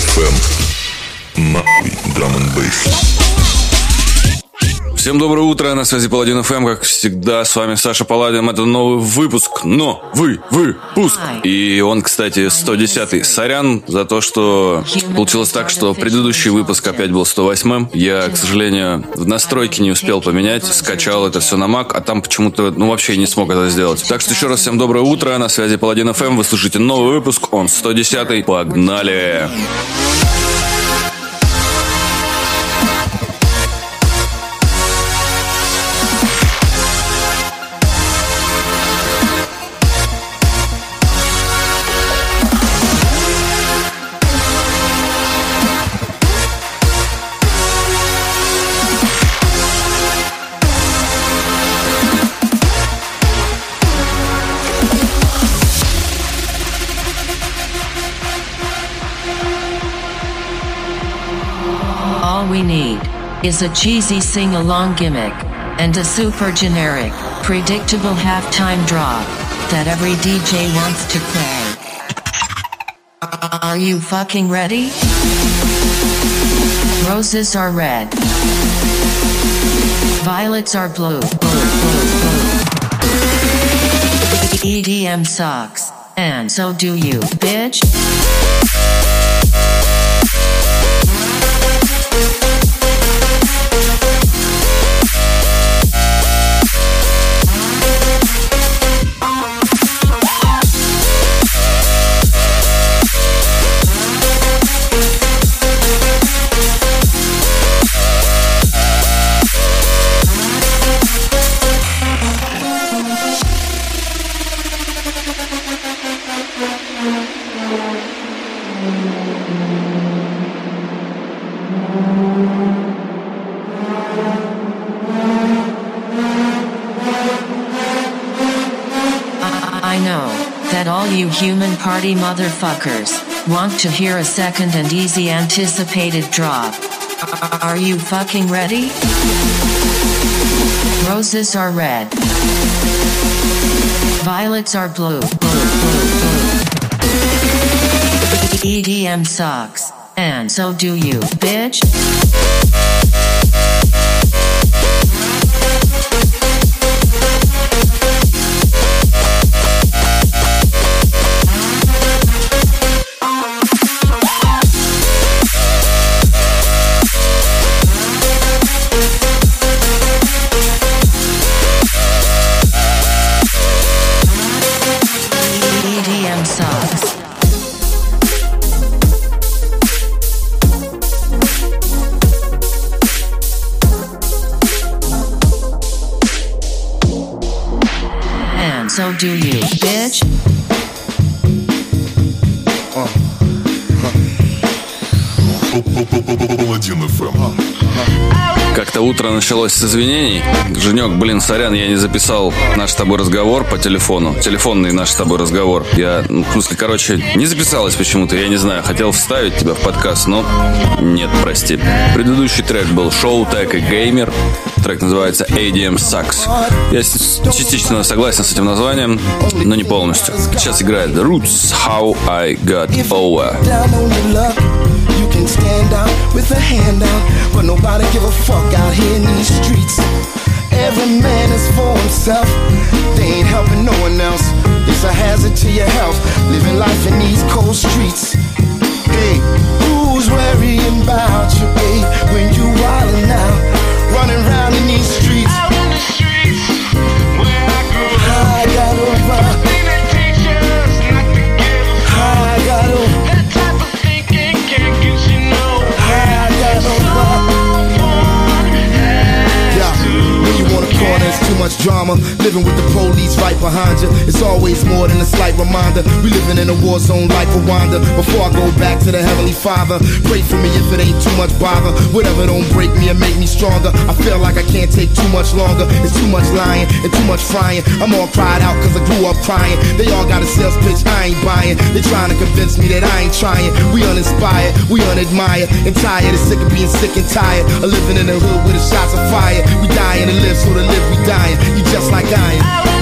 FM. Нахуй драм н Всем доброе утро, на связи Паладин ФМ, как всегда, с вами Саша Паладин, это новый выпуск, но вы, вы, пуск. И он, кстати, 110-й. Сорян за то, что получилось так, что предыдущий выпуск опять был 108-м. Я, к сожалению, в настройке не успел поменять, скачал это все на Mac, а там почему-то, ну, вообще не смог это сделать. Так что еще раз всем доброе утро, на связи Паладин ФМ, вы слушаете новый выпуск, он 110-й, погнали! Погнали! Is a cheesy sing-along gimmick, and a super generic, predictable halftime drop that every DJ wants to play. Are you fucking ready? Roses are red. Violets are blue. EDM sucks. And so do you, bitch. Human party motherfuckers, want to hear a second and easy anticipated drop. Are you fucking ready? Roses are red. Violets are blue. Blue, blue, blue. EDM sucks. And so do you, bitch. Do you, bitch. Как-то утро началось с извинений. Женек, блин, сорян, я не записал наш с тобой разговор по телефону. Телефонный наш с тобой разговор. Я, ну, в смысле, короче, не записалось почему-то, я не знаю. Хотел вставить тебя в подкаст, но нет, прости. Предыдущий трек был Шоу Тек и Геймер. Трек называется ADM Sucks. Я частично согласен с этим названием, но не полностью. Сейчас играет The Roots How I Got Over. can stand out with a hand out, but nobody give a fuck out here in these streets. Every man is for himself, they ain't helping no one else. It's a hazard to your health, living life in Living with the police right behind you. It's always more than a slight reminder. We living in a war zone like Rwanda. Before I go back to the Heavenly Father, pray for me if it ain't too much bother. Whatever don't break me and make me stronger. I feel like I can't take too much longer. It's too much lying and too much crying. I'm all cried out cause I grew up crying. They all got a sales pitch I ain't buying. They trying to convince me that I ain't trying. We uninspired, we unadmired, and tired. It's sick of being sick and tired. Of living in the hood with the shots of fire. We dying to live, so to live we dying. You just like I am.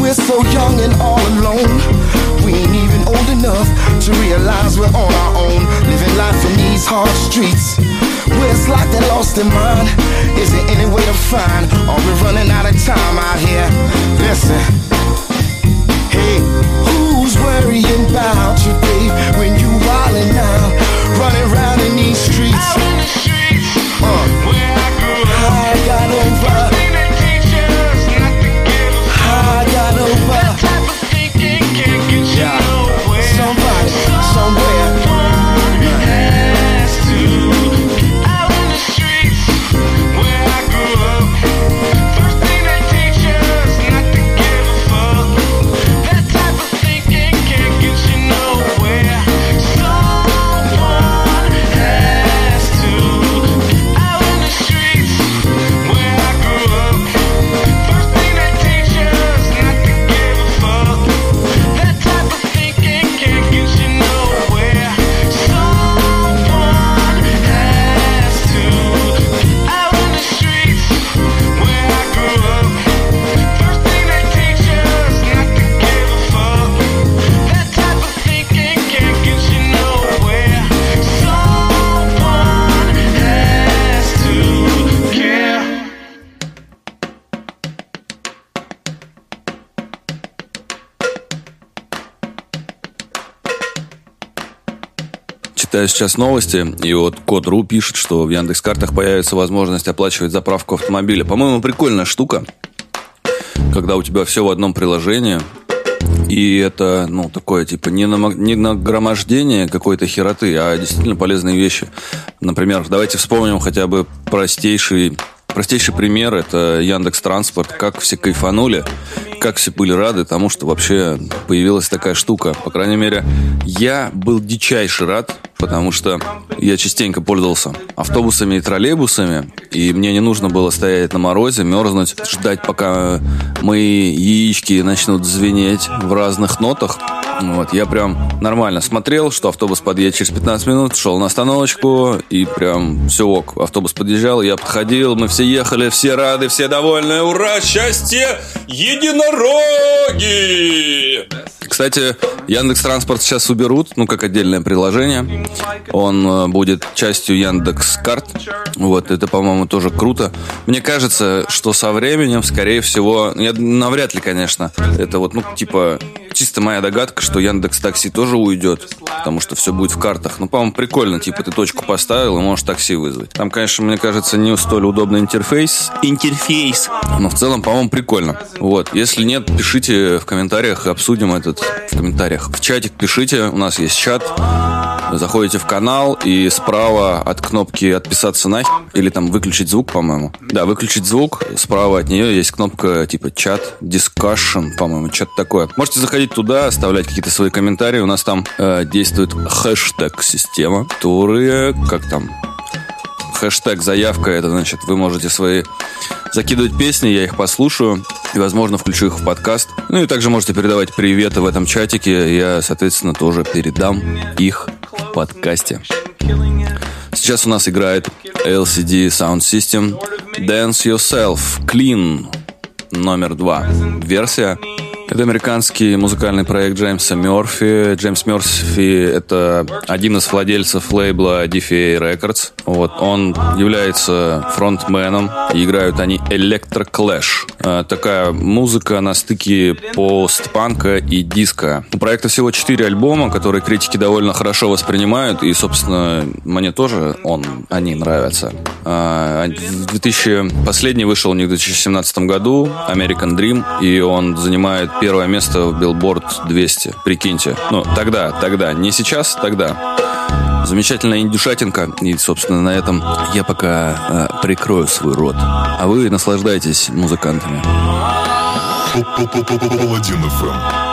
We're so young and all alone. We ain't even old enough to realize we're on our own, living life in these hard streets. It's like they lost their mind. Is there any way to find? Are we running out of time out here? Listen. Hey, who's worrying about you, babe, when you wildin' out, running around in these streets? Out in the streets, Uh, where I grew up. I got over, Читаю сейчас новости, и вот Код.ру пишет, что в Яндекс.Картах появится возможность оплачивать заправку автомобиля. По-моему, прикольная штука, когда у тебя все в одном приложении, и это, ну, такое, типа, не, нама- не нагромождение какой-то хероты, а действительно полезные вещи. Например, давайте вспомним хотя бы простейший, простейший пример. Это Яндекс Транспорт. Как все кайфанули, как все были рады тому, что вообще появилась такая штука. По крайней мере, я был дичайше рад, потому что я частенько пользовался автобусами и троллейбусами, и мне не нужно было стоять на морозе, мерзнуть, ждать, пока мои яички начнут звенеть в разных нотах. Вот, я прям нормально смотрел, что автобус подъедет через 15 минут, шел на остановочку, и прям все ок. Автобус подъезжал, я подходил, мы все ехали, все рады, все довольны. Ура, счастье, единороги! Кстати, Яндекс Транспорт сейчас уберут, ну, как отдельное приложение. Он э, будет частью Яндекс Карт. Вот, это, по-моему, тоже круто. Мне кажется, что со временем, скорее всего, я навряд ли, конечно, это вот, ну, типа, чисто моя догадка, что Яндекс Такси тоже уйдет, потому что все будет в картах. Ну, по-моему, прикольно, типа, ты точку поставил и можешь такси вызвать. Там, конечно, мне кажется, не столь удобный интерфейс. Интерфейс. Но в целом, по-моему, прикольно. Вот, если нет, пишите в комментариях, обсудим этот в комментариях. В чатик пишите, у нас есть чат. Заходите в канал и справа от кнопки «Отписаться нахер» или там «Выключить звук», по-моему. Да, «Выключить звук». Справа от нее есть кнопка типа «Чат», «Discussion», по-моему, что-то такое. Можете заходить туда, оставлять какие-то свои комментарии. У нас там э, действует хэштег-система, которая, как там, хэштег заявка, это значит, вы можете свои закидывать песни, я их послушаю и, возможно, включу их в подкаст. Ну и также можете передавать приветы в этом чатике, я, соответственно, тоже передам их подкасте. Сейчас у нас играет LCD Sound System Dance Yourself Clean номер два. Версия это американский музыкальный проект Джеймса Мерфи. Джеймс Мерфи – это один из владельцев лейбла DFA Records. Вот, он является фронтменом. Играют они Electro Clash. Э, Такая музыка на стыке постпанка и диска. У проекта всего четыре альбома, которые критики довольно хорошо воспринимают. И, собственно, мне тоже он, они нравятся. А, В 2000... Последний вышел у них в 2017 году, American Dream, и он занимает первое место в Billboard 200. Прикиньте. Ну, тогда, тогда. Не сейчас, тогда. Замечательная индюшатинка. И, собственно, на этом я пока э, прикрою свой рот. А вы наслаждайтесь музыкантами. Паладин ФМ.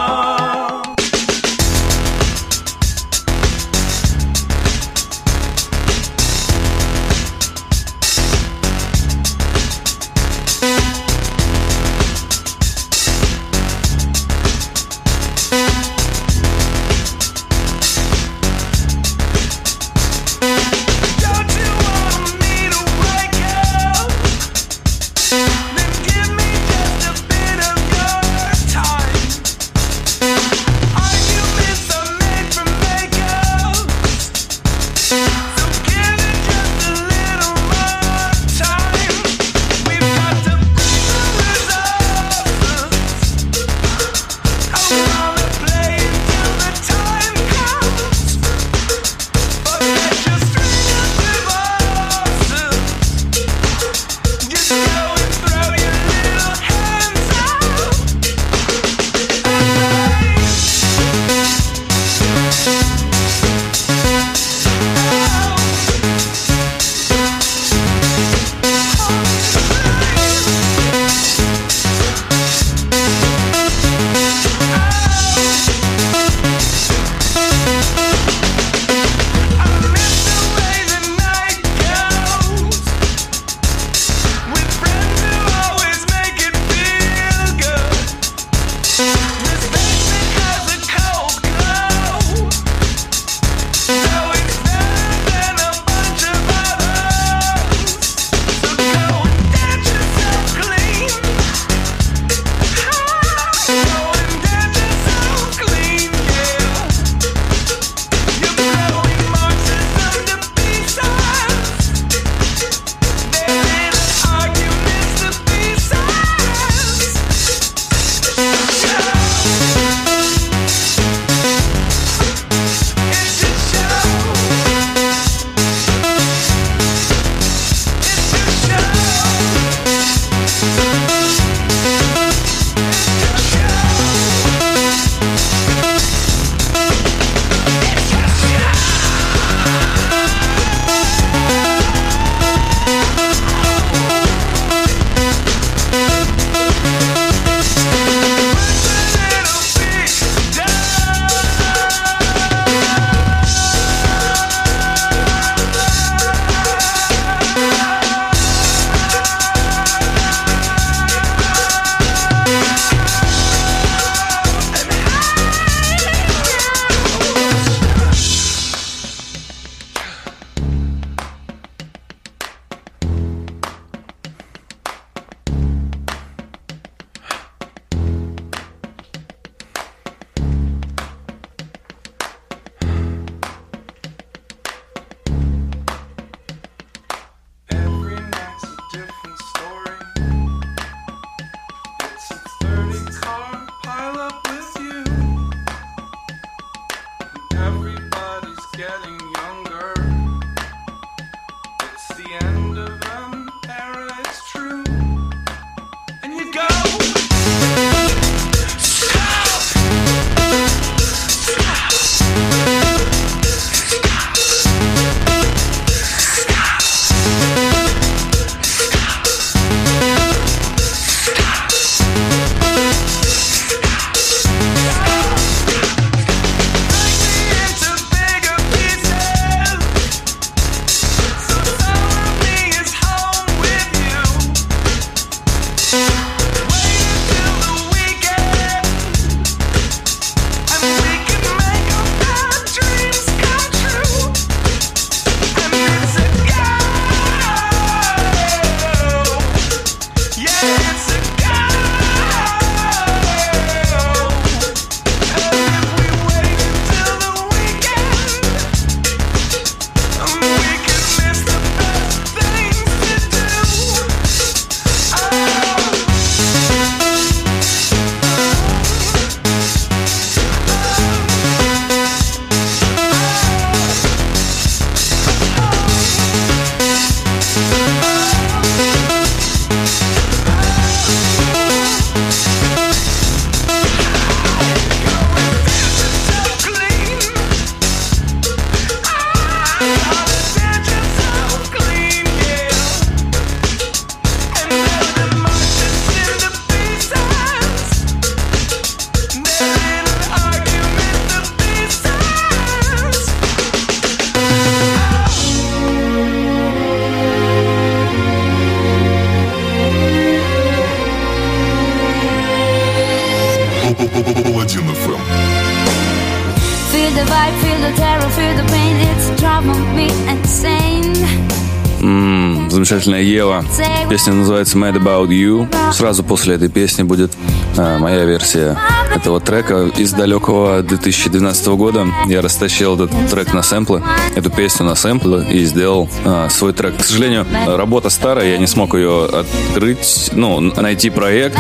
Замечательная Ева. Песня называется Mad About You. Сразу после этой песни будет а, моя версия этого трека из далекого 2012 года. Я растащил этот трек на сэмплы, эту песню на сэмплы и сделал а, свой трек. К сожалению, работа старая, я не смог ее открыть, ну, найти проект,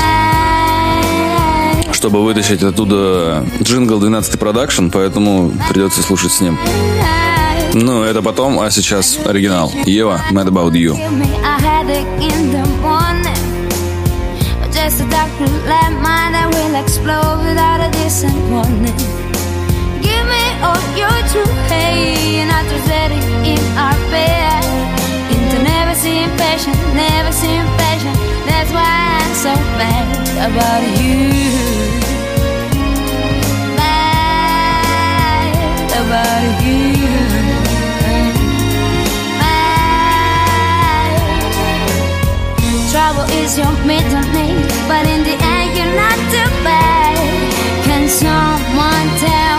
чтобы вытащить оттуда джингл 12 продакшн, поэтому придется слушать с ним. Ну, это потом, а сейчас оригинал. Ева, Mad About You. Just a dark black mind that will explode without a decent warning. Give me all your true hate and not just let it in our bed. Into never seem patient, never seem patient. That's why I'm so mad about you. Mad about you. Trouble is your middle name, but in the end you're not too bad. Can someone tell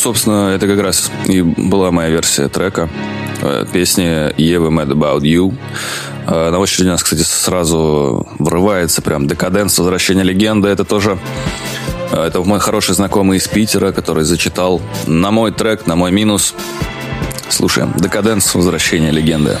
собственно, это как раз и была моя версия трека. э, Песни Евы Mad About You. Э, На очереди у нас, кстати, сразу врывается прям декаденс, возвращение легенды. Это тоже э, это мой хороший знакомый из Питера, который зачитал на мой трек, на мой минус. Слушаем. Декаденс, возвращение легенды.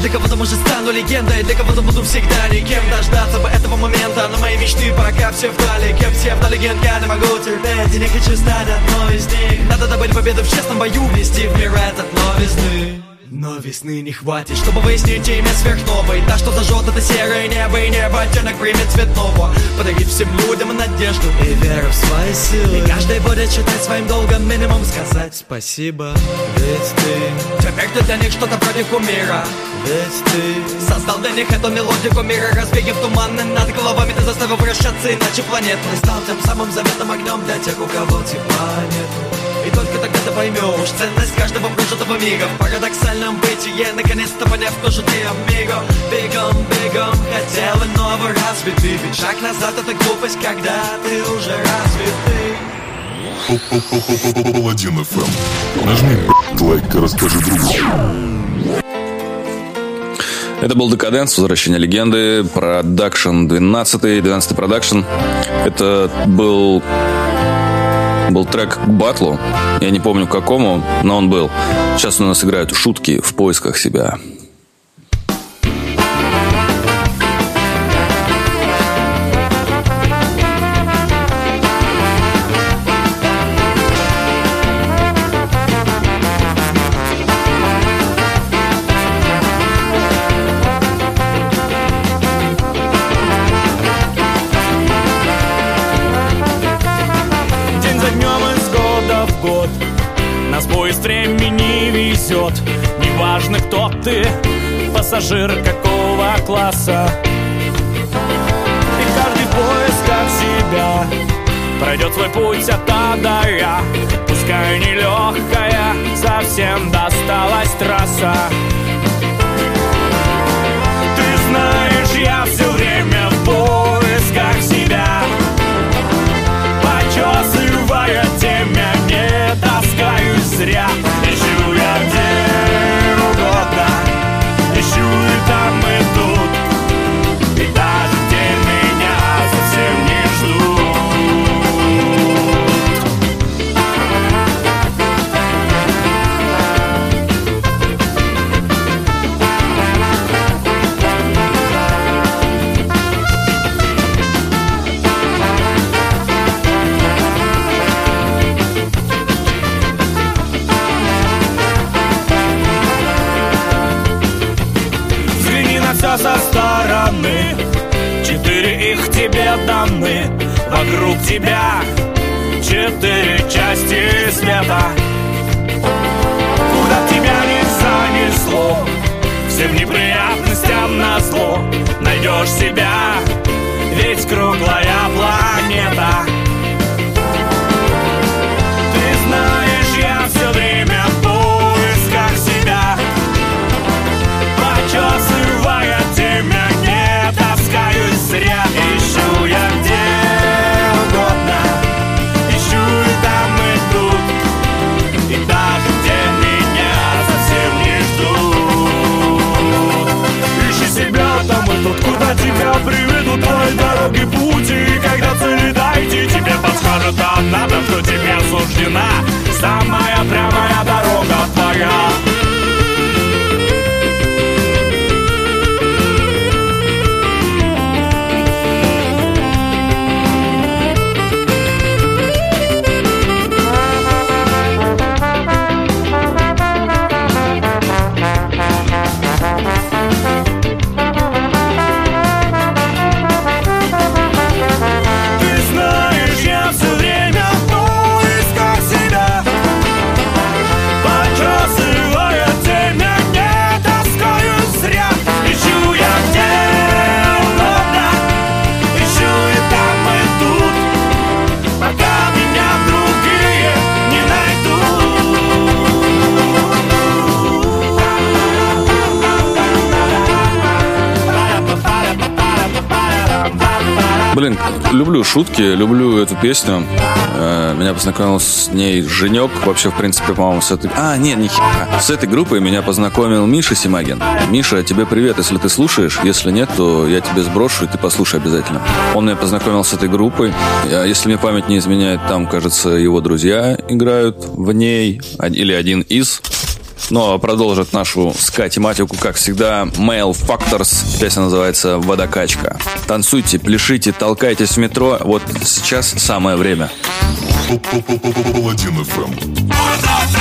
Для кого-то может стану легендой, для кого-то буду всегда никем Дождаться бы этого момента, но мои мечты пока все вдалеке Псевдолегенд я не могу терпеть и не хочу стать одной из них Надо добыть победу в честном бою, внести в мир этот новизны но весны не хватит, чтобы выяснить имя сверхновой. Та, что зажжет это серое небо и небо оттенок примет цветного. Подарить всем людям надежду и веру в свои силы. И каждый будет считать своим долгом минимум сказать спасибо. Ведь ты Теперь ты для них что-то вроде кумира. Ведь ты Создал для них эту мелодику мира Развеяв туманы над головами Ты заставил вращаться иначе планету Ты стал тем самым заветным огнем для тех, у кого тепла нету и только тогда ты поймешь ценность каждого прожитого мига В парадоксальном бытие, наконец-то поняв, кто же ты, амиго Бегом, бегом, хотел иного развитый Ведь шаг назад это глупость, когда ты уже развитый Паладин ФМ. Нажми, блядь, лайк и расскажи другу. Это был Декаденс, Возвращение легенды, продакшн 12, 12 продакшн. Это был был трек к батлу. Я не помню к какому, но он был. Сейчас у нас играют шутки в поисках себя. Пассажир какого класса? И каждый в поисках себя Пройдет свой путь от А до Я. Пускай нелегкая, совсем досталась трасса люблю шутки, люблю эту песню. Э, Меня познакомил с ней Женек. Вообще, в принципе, по-моему, с этой... А, нет, не хера. С этой группой меня познакомил Миша Симагин. Миша, тебе привет, если ты слушаешь. Если нет, то я тебе сброшу, и ты послушай обязательно. Он меня познакомил с этой группой. Я- Если мне память не изменяет, там, кажется, его друзья играют в ней. Или один из. Но продолжит нашу ска-тематику, как всегда, Male Factors. Песня называется «Водокачка». Танцуйте, пляшите, толкайтесь в метро. Вот сейчас самое время. Паладин ФМ.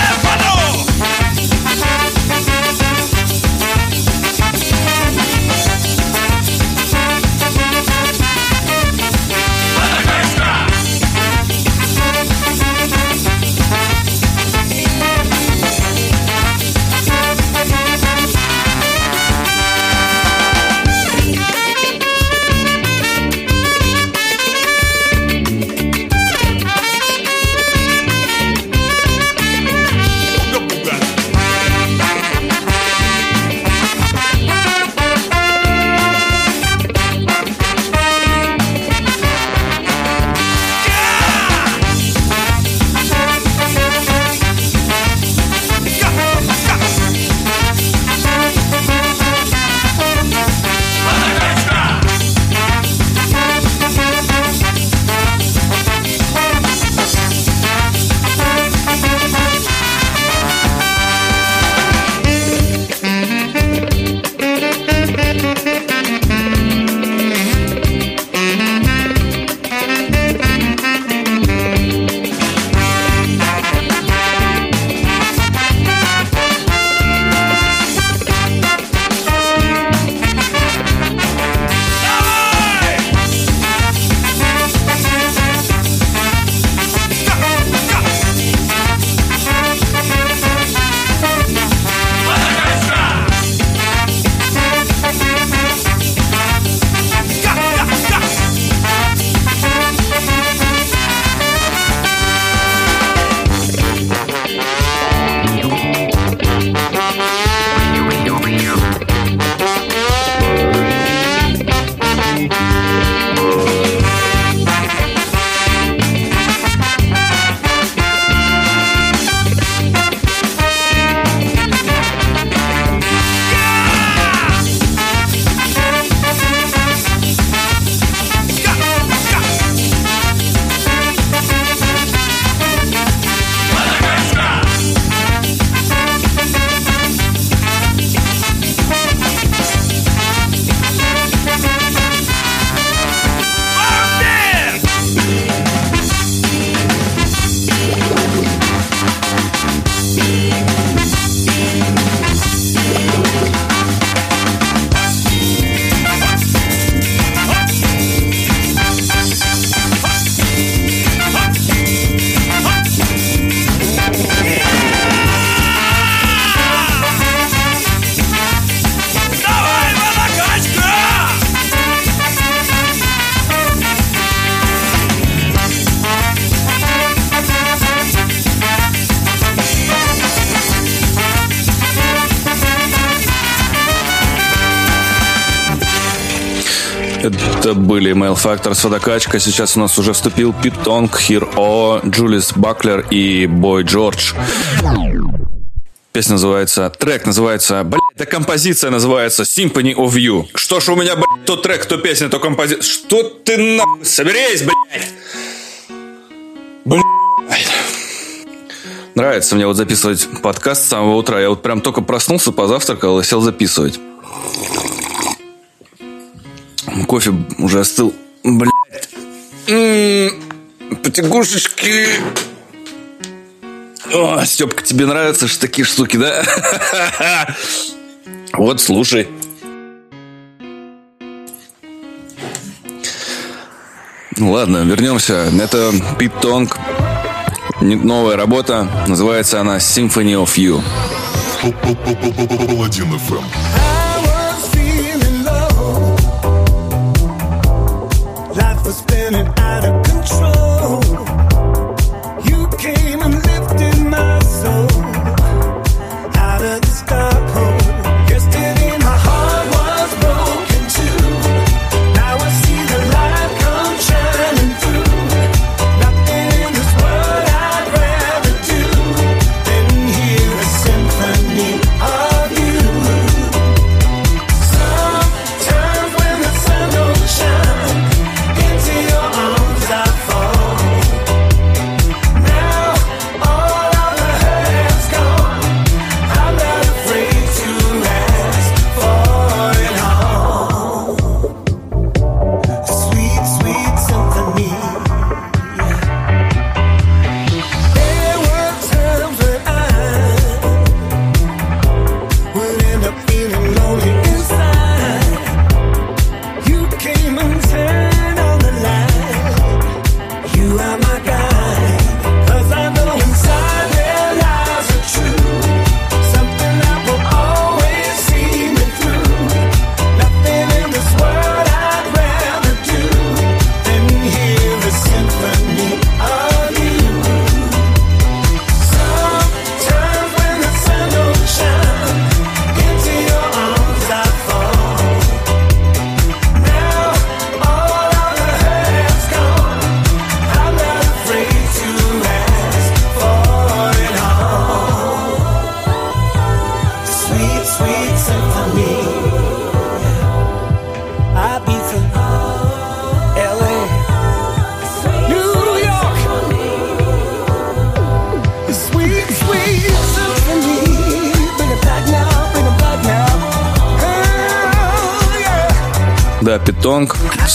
Это были Mail Factors водокачка. Сейчас у нас уже вступил Питонг, Хиро, Джулис Баклер и Бой Джордж. Песня называется, трек называется, блядь, да композиция называется Symphony of You. Что ж у меня, блядь, то трек, то песня, то композиция. Что ты нахуй, соберись, блядь. Блядь. Нравится мне вот записывать подкаст с самого утра. Я вот прям только проснулся, позавтракал и сел записывать. Кофе уже остыл. Блядь. М, Потягушечки. О, Степка, тебе нравятся ж такие штуки, да? Вот, слушай. Ну ладно, вернемся. Это Пит Тонг. Новая работа. Называется она Symphony of You. Паладин.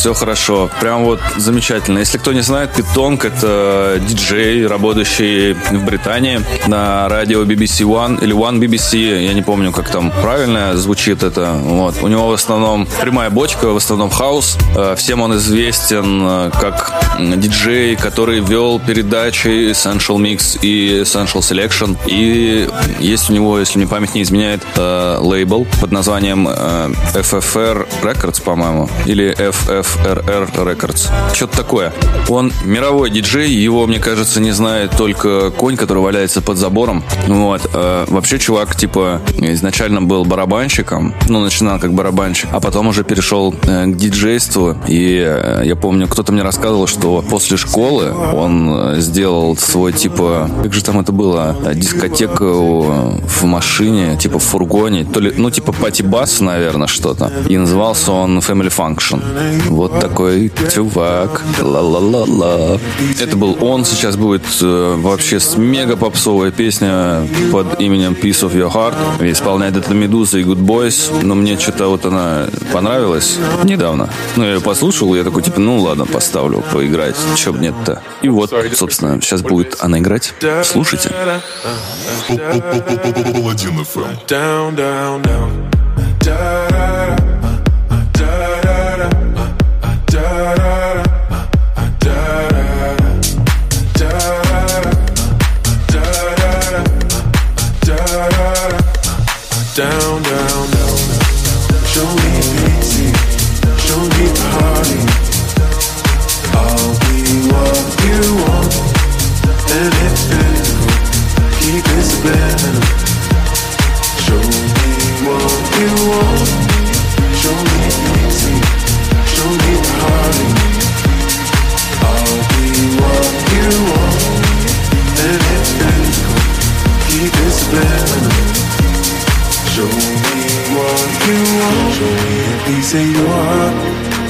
Все хорошо. Прям вот замечательно. Если кто не знает, Питонг это диджей, работающий в Британии на радио BBC One или One BBC, я не помню, как там правильно звучит это. Вот. У него в основном прямая бочка, в основном хаус. Э, Всем он известен э, как диджей, который вел передачи Essential Mix и Essential Selection. И есть у него, если мне память не изменяет, э, лейбл под названием э, FFR Records, по-моему, или FFRR Records. Что-то такое. Он мировой диджей, его, мне кажется, не знает только конь, который валяется под забором. Вот. Э, Вообще, чувак, типа, изначально был барабанщиком, ну, начинал как барабанщик, а потом уже перешел к диджейству. И я помню, кто-то мне рассказывал, что после школы он э, сделал свой, типа, как же там это было, э, дискотеку в машине, типа в фургоне, то ли, ну, типа пати-бас, наверное, что-то. И назывался он Family Function. Вот такой чувак. Ла-ла-ла-ла. Это был он. Сейчас будет э, вообще мега попсовая песня под именем Piece of Your Heart. Исполняет это Медуза и Good Boys. Но мне что-то вот она понравилась недавно. Ну, я ее послушал, я такой, типа, ну ладно, поставлю поиграть. Че б нет-то. И вот, собственно, сейчас будет она играть. Слушайте. Down, down, down. Piece of your heart,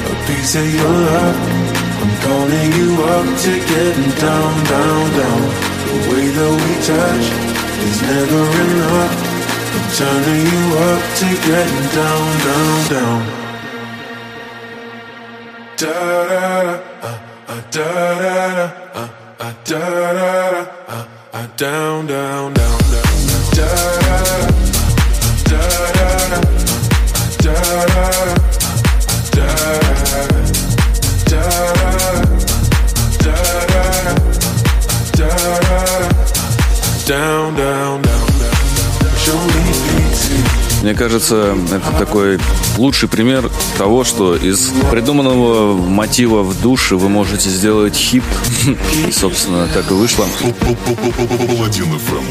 a piece of your love. I'm calling you up to getting down, down, down. The way that we touch is never enough. I'm turning you up to getting down, down, down. Da da da, uh, uh, da da da, uh, uh, da da da, uh, uh, down, down, down, down, down. Da da da, da da da, da da da, da Мне кажется, это такой лучший пример того, что из придуманного мотива в душе вы можете сделать хит. И, собственно, так и вышло. FM.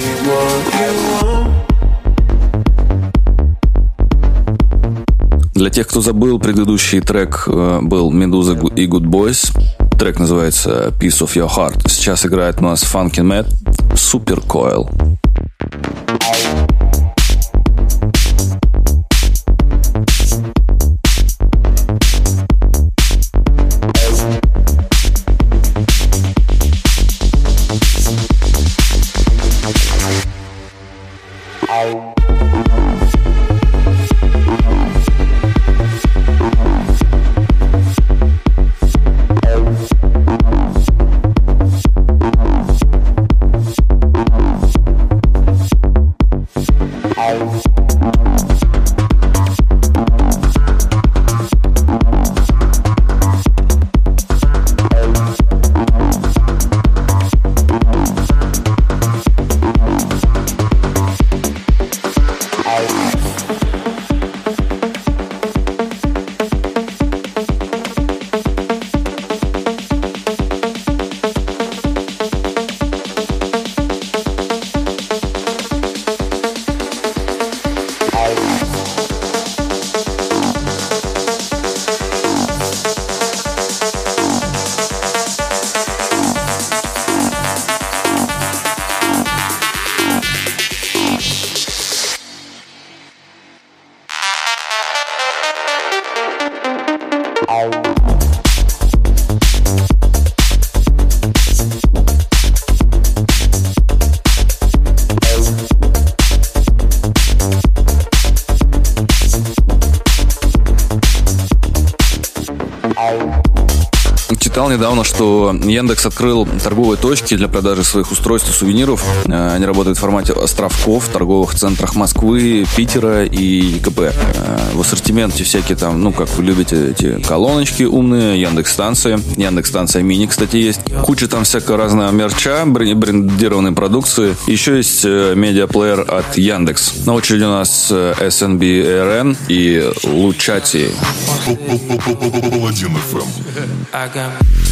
Для тех, кто забыл, предыдущий трек э, был Медуза и Good Boys. Трек называется Piece of Your Heart. Сейчас играет у нас Funky Matt Super Coil. Недавно, что Яндекс открыл торговые точки для продажи своих устройств и сувениров. Э, Они работают в формате островков в торговых центрах Москвы, Питера и КП. Э, В ассортименте всякие там, ну, как вы любите, эти колоночки умные, Яндекс-станции. Яндекс-станция мини, кстати, есть. Куча там всякого разного мерча, брен- брендированной продукции. Еще есть э, медиаплеер от Яндекс. На очереди у нас SNB-RN и Лучати. Паладин FM.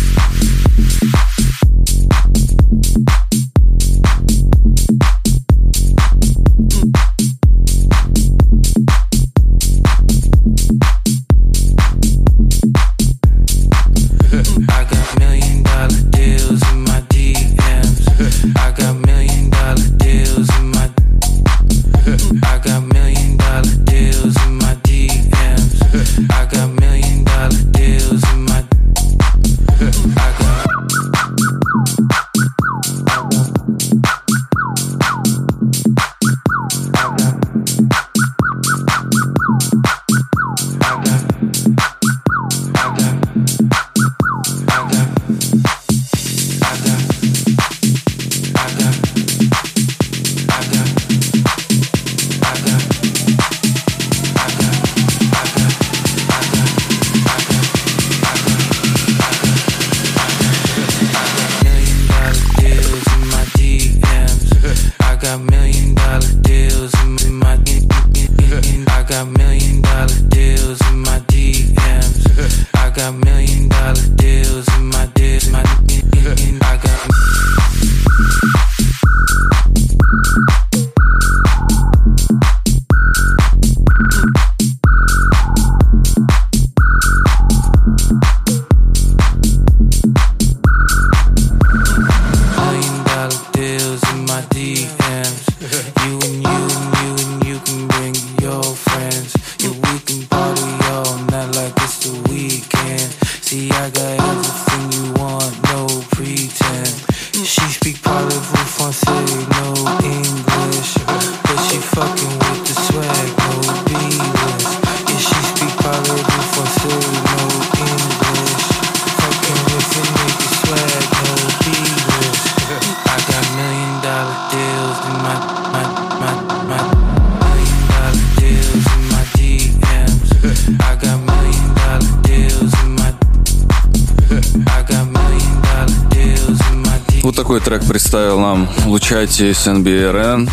Лучати с NBRN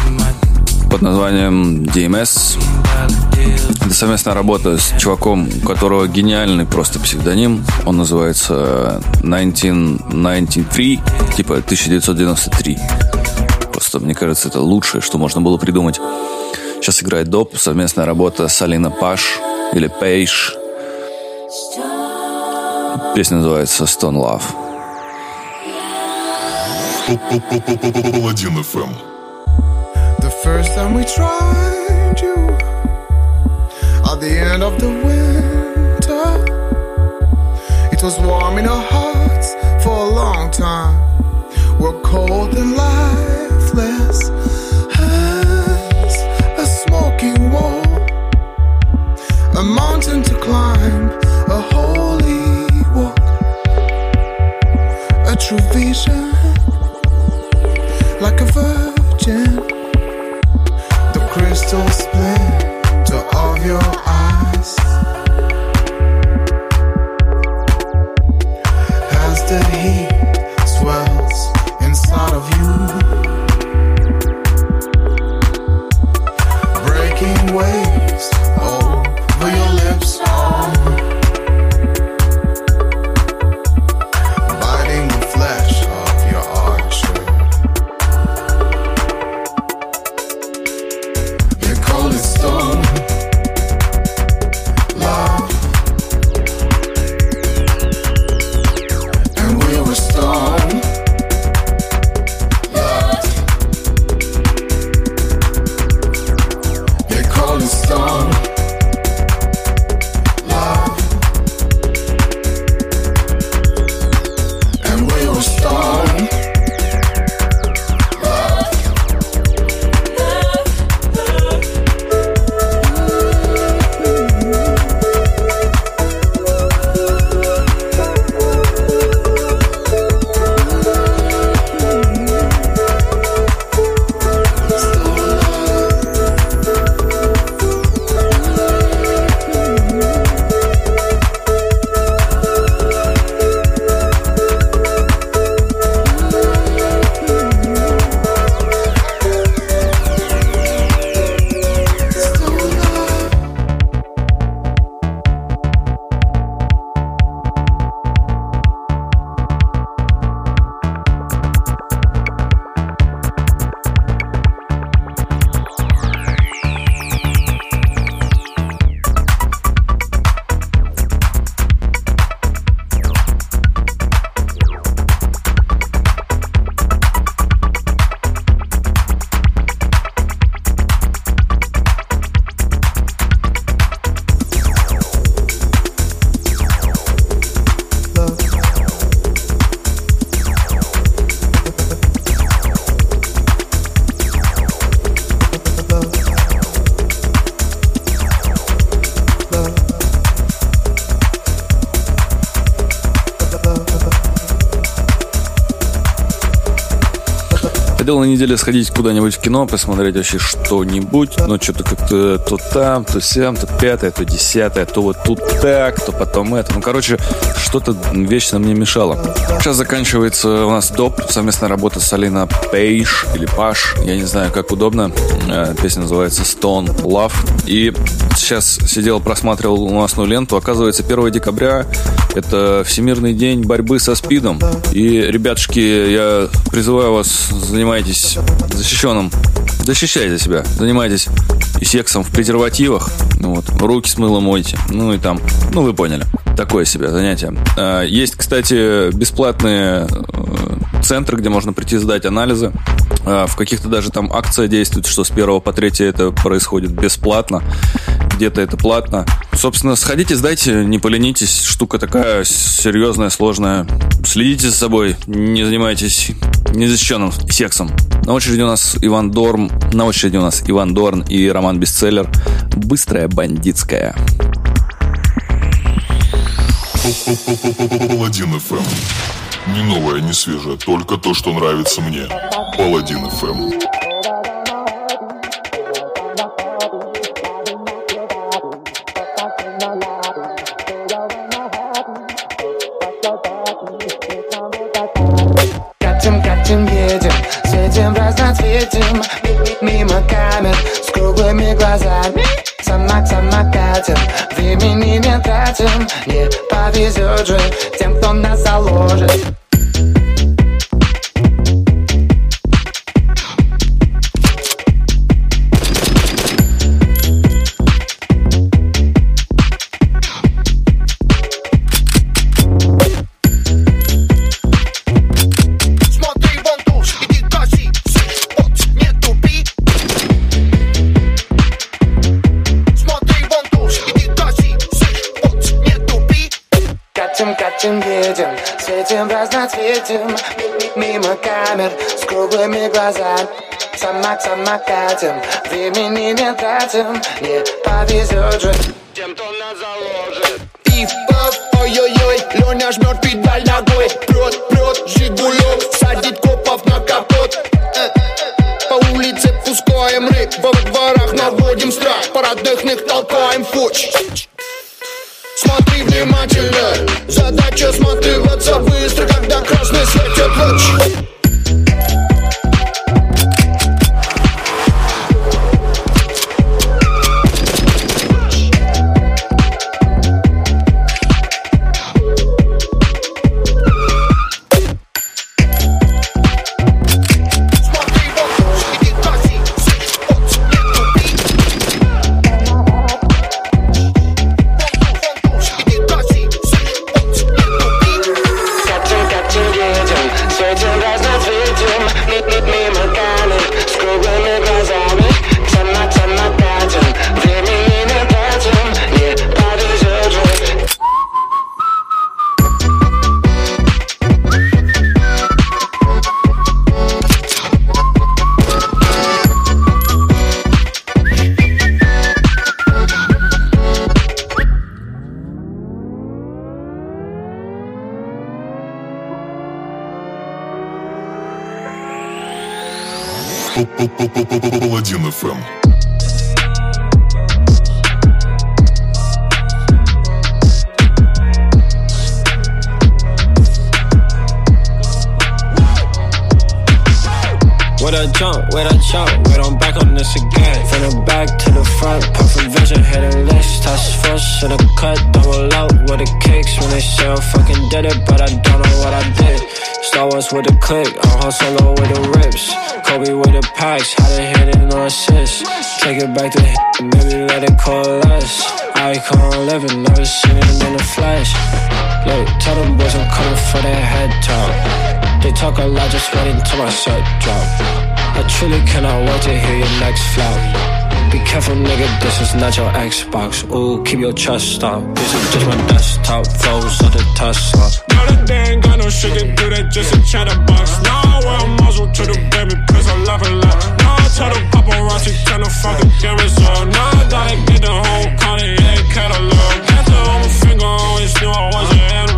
под названием DMS. Это совместная работа с чуваком, у которого гениальный просто псевдоним. Он называется 1993, типа 1993. Просто, мне кажется, это лучшее, что можно было придумать. Сейчас играет доп, совместная работа с Алина Паш или Пейш. Песня называется Stone Love. Паладин FM. The first time we tried you at the end of the winter, it was warm in our hearts for a long time. We're cold and lifeless as a smoking wall, a mountain to climb, a holy walk, a true vision like a virgin. The crystal splinter Хотел на неделе сходить куда-нибудь в кино, посмотреть вообще что-нибудь, но что-то как-то то там, то сям, то пятое, то десятое, то вот тут так, то потом это. Ну, короче, что-то вечно мне мешало. Сейчас заканчивается у нас доп, совместная работа с Алина Пейш или Паш, я не знаю, как удобно. Э, Песня называется Stone Love. И сейчас сидел, просматривал новостную ленту. Оказывается, 1 декабря это Всемирный день борьбы со СПИДом. И, ребятушки, я призываю вас, занимайтесь защищенным. Защищайте себя. Занимайтесь сексом в презервативах. Ну вот, руки с мылом мойте. Ну и там, ну вы поняли. Такое себе занятие. А, Есть, кстати, бесплатные э, центры, где можно прийти сдать анализы. А, В каких-то даже там акция действует, что с 1 по 3 это происходит бесплатно. Где-то это платно. Собственно, сходите, сдайте, не поленитесь. Штука такая серьезная, сложная. Следите за собой, не занимайтесь незащищенным сексом. На очереди у нас Иван Дорм, на очереди у нас Иван Дорн и Роман Бестселлер. Быстрая бандитская. Паладин FM. Не новое, не свежее, только то, что нравится мне. Паладин FM. Же Тем, кто нас заложит seen in the flesh. Look, tell them boys I'm coming for their head top. They talk a lot, just wait until my set drop. I truly cannot wait to hear your next flop. Be careful, nigga, this is not your Xbox. Ooh, keep your trust up. This is just my desktop, foes of the Tesla. Now that they ain't got no to do, they just a chatterbox. Now I wear a muzzle to the baby, cause I love a lot. Now I tell the paparazzi, turn the fucking cameras on. Now I gotta get the whole Kanye catalog middle finger, always knew I wasn't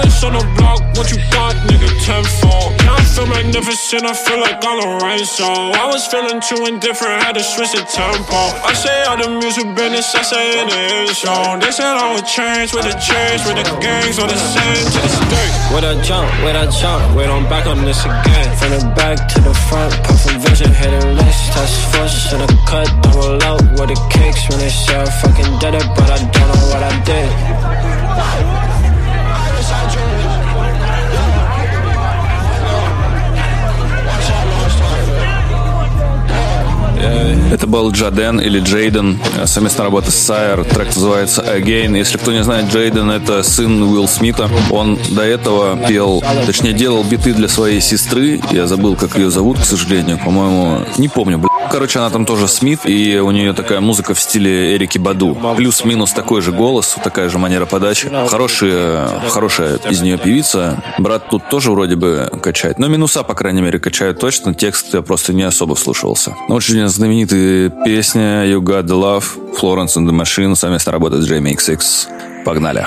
all this on the block, what you got, nigga, tenfold. Now I feel magnificent, I feel like I'm a I was feeling too indifferent, had to switch the tempo. I say all the music business, I say it is show. They said I would change with the change, with the gangs, or the same to this day. With a jump, with a jump, wait, I'm back on this again. From the back to the front, puffin' vision, hitting list, touch first in the cut, double out with the kicks. When they say I fucking did it, but I don't know what I did. Это был Джаден или Джейден, э, совместная работа с Сайер. Трек называется Again. Если кто не знает, Джейден это сын Уилл Смита. Он до этого пел, точнее делал биты для своей сестры. Я забыл, как ее зовут, к сожалению. По-моему, не помню. Короче, она там тоже Смит, и у нее такая музыка в стиле Эрики Баду. Плюс-минус такой же голос, такая же манера подачи. Хорошая, хорошая из нее певица. Брат тут тоже вроде бы качает. Но минуса, по крайней мере, качают точно. Текст я просто не особо вслушивался. Но очень знаменитая песня You Got The Love, Florence and the Machine, совместная работа с Джейми XX. Погнали.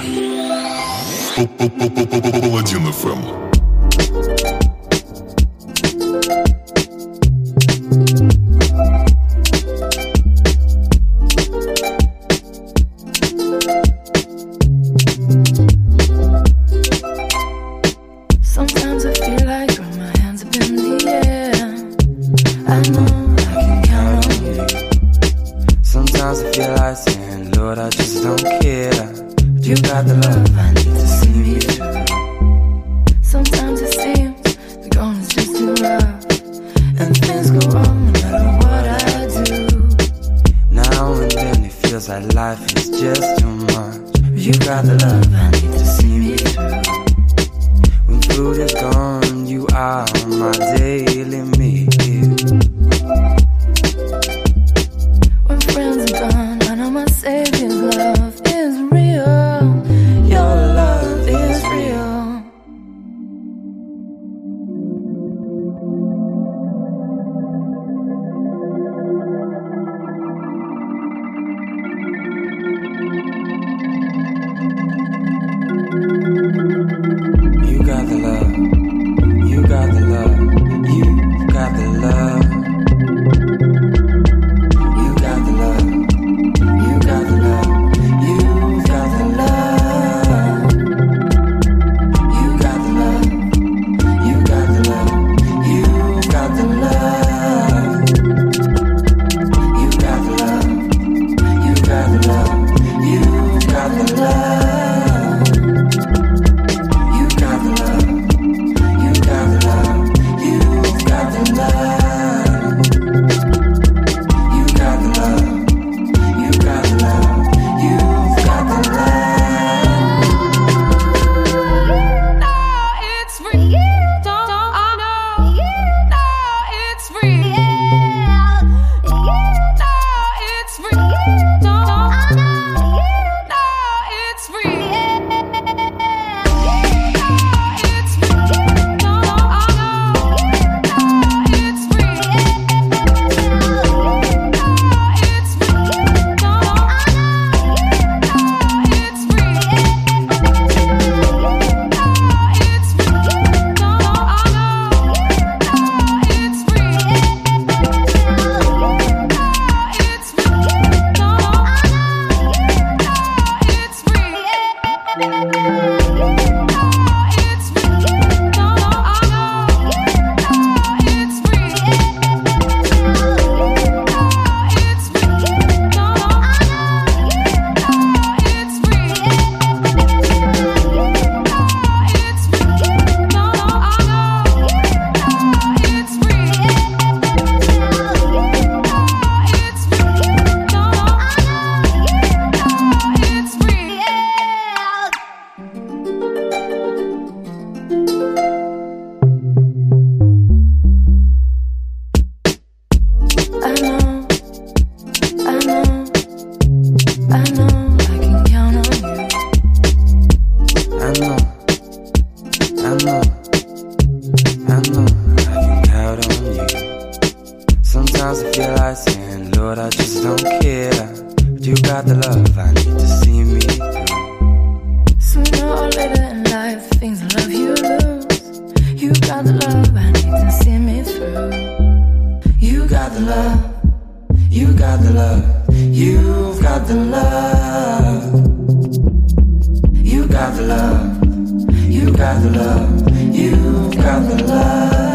got the love. You got the love. You got the love.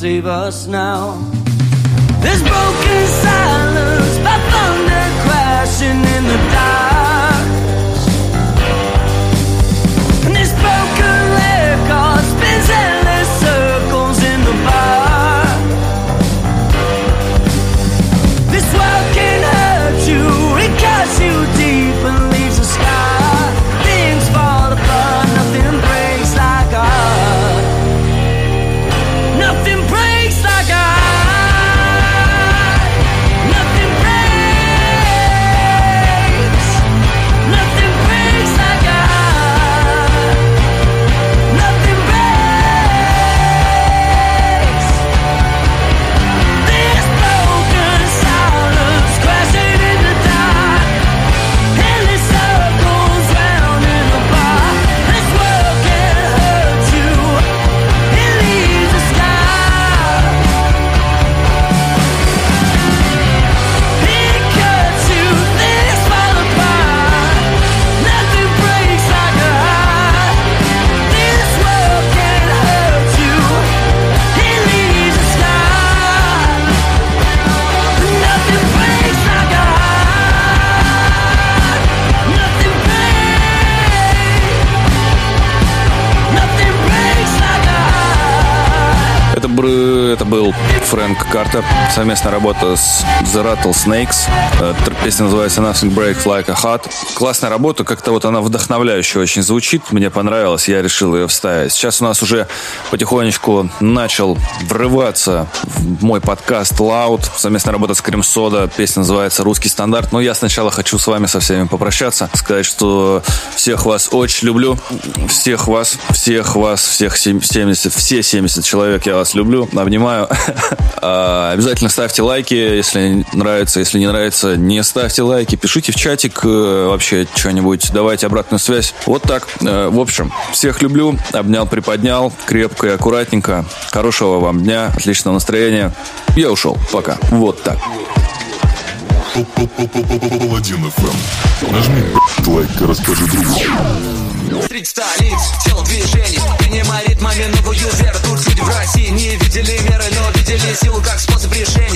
save us now. Карта совместная работа с The Rattle Snakes. Э, песня называется Nothing Breaks Like a Heart. Классная работа, как-то вот она вдохновляющая очень звучит. Мне понравилось, я решил ее вставить. Сейчас у нас уже потихонечку начал врываться в мой подкаст Loud. Совместная работа с Крем Сода. Песня называется «Русский стандарт». Но я сначала хочу с вами со всеми попрощаться. Сказать, что всех вас очень люблю. Всех вас, всех вас, всех 70, все 70 человек я вас люблю. Обнимаю. А, обязательно Обязательно ставьте лайки, если нравится, если не нравится, не ставьте лайки, пишите в чатик э, вообще что-нибудь, давайте обратную связь. Вот так. Э, в общем, всех люблю, обнял, приподнял, крепко и аккуратненько. Хорошего вам дня, отличного настроения. Я ушел, пока. Вот так. Нажми лайк и расскажи другу. Средь столиц, тело силу как способ решения.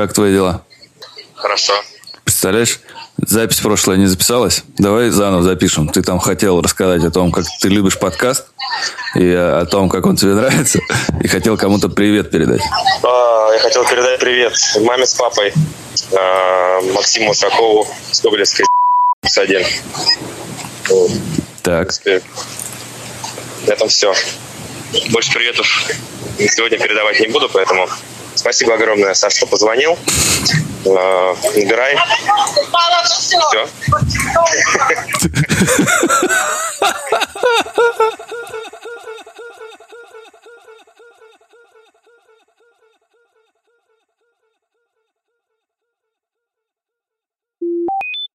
Как твои дела? Хорошо. Представляешь, запись прошлая не записалась. Давай заново запишем. Ты там хотел рассказать о том, как ты любишь подкаст и о том, как он тебе нравится. И хотел кому-то привет передать. А, я хотел передать привет маме с папой, а, Максиму Сакову с Гоголевской 1. Так. Э, на этом все. Больше приветов сегодня передавать не буду, поэтому Спасибо огромное, Саш, что позвонил. Э, набирай. Все.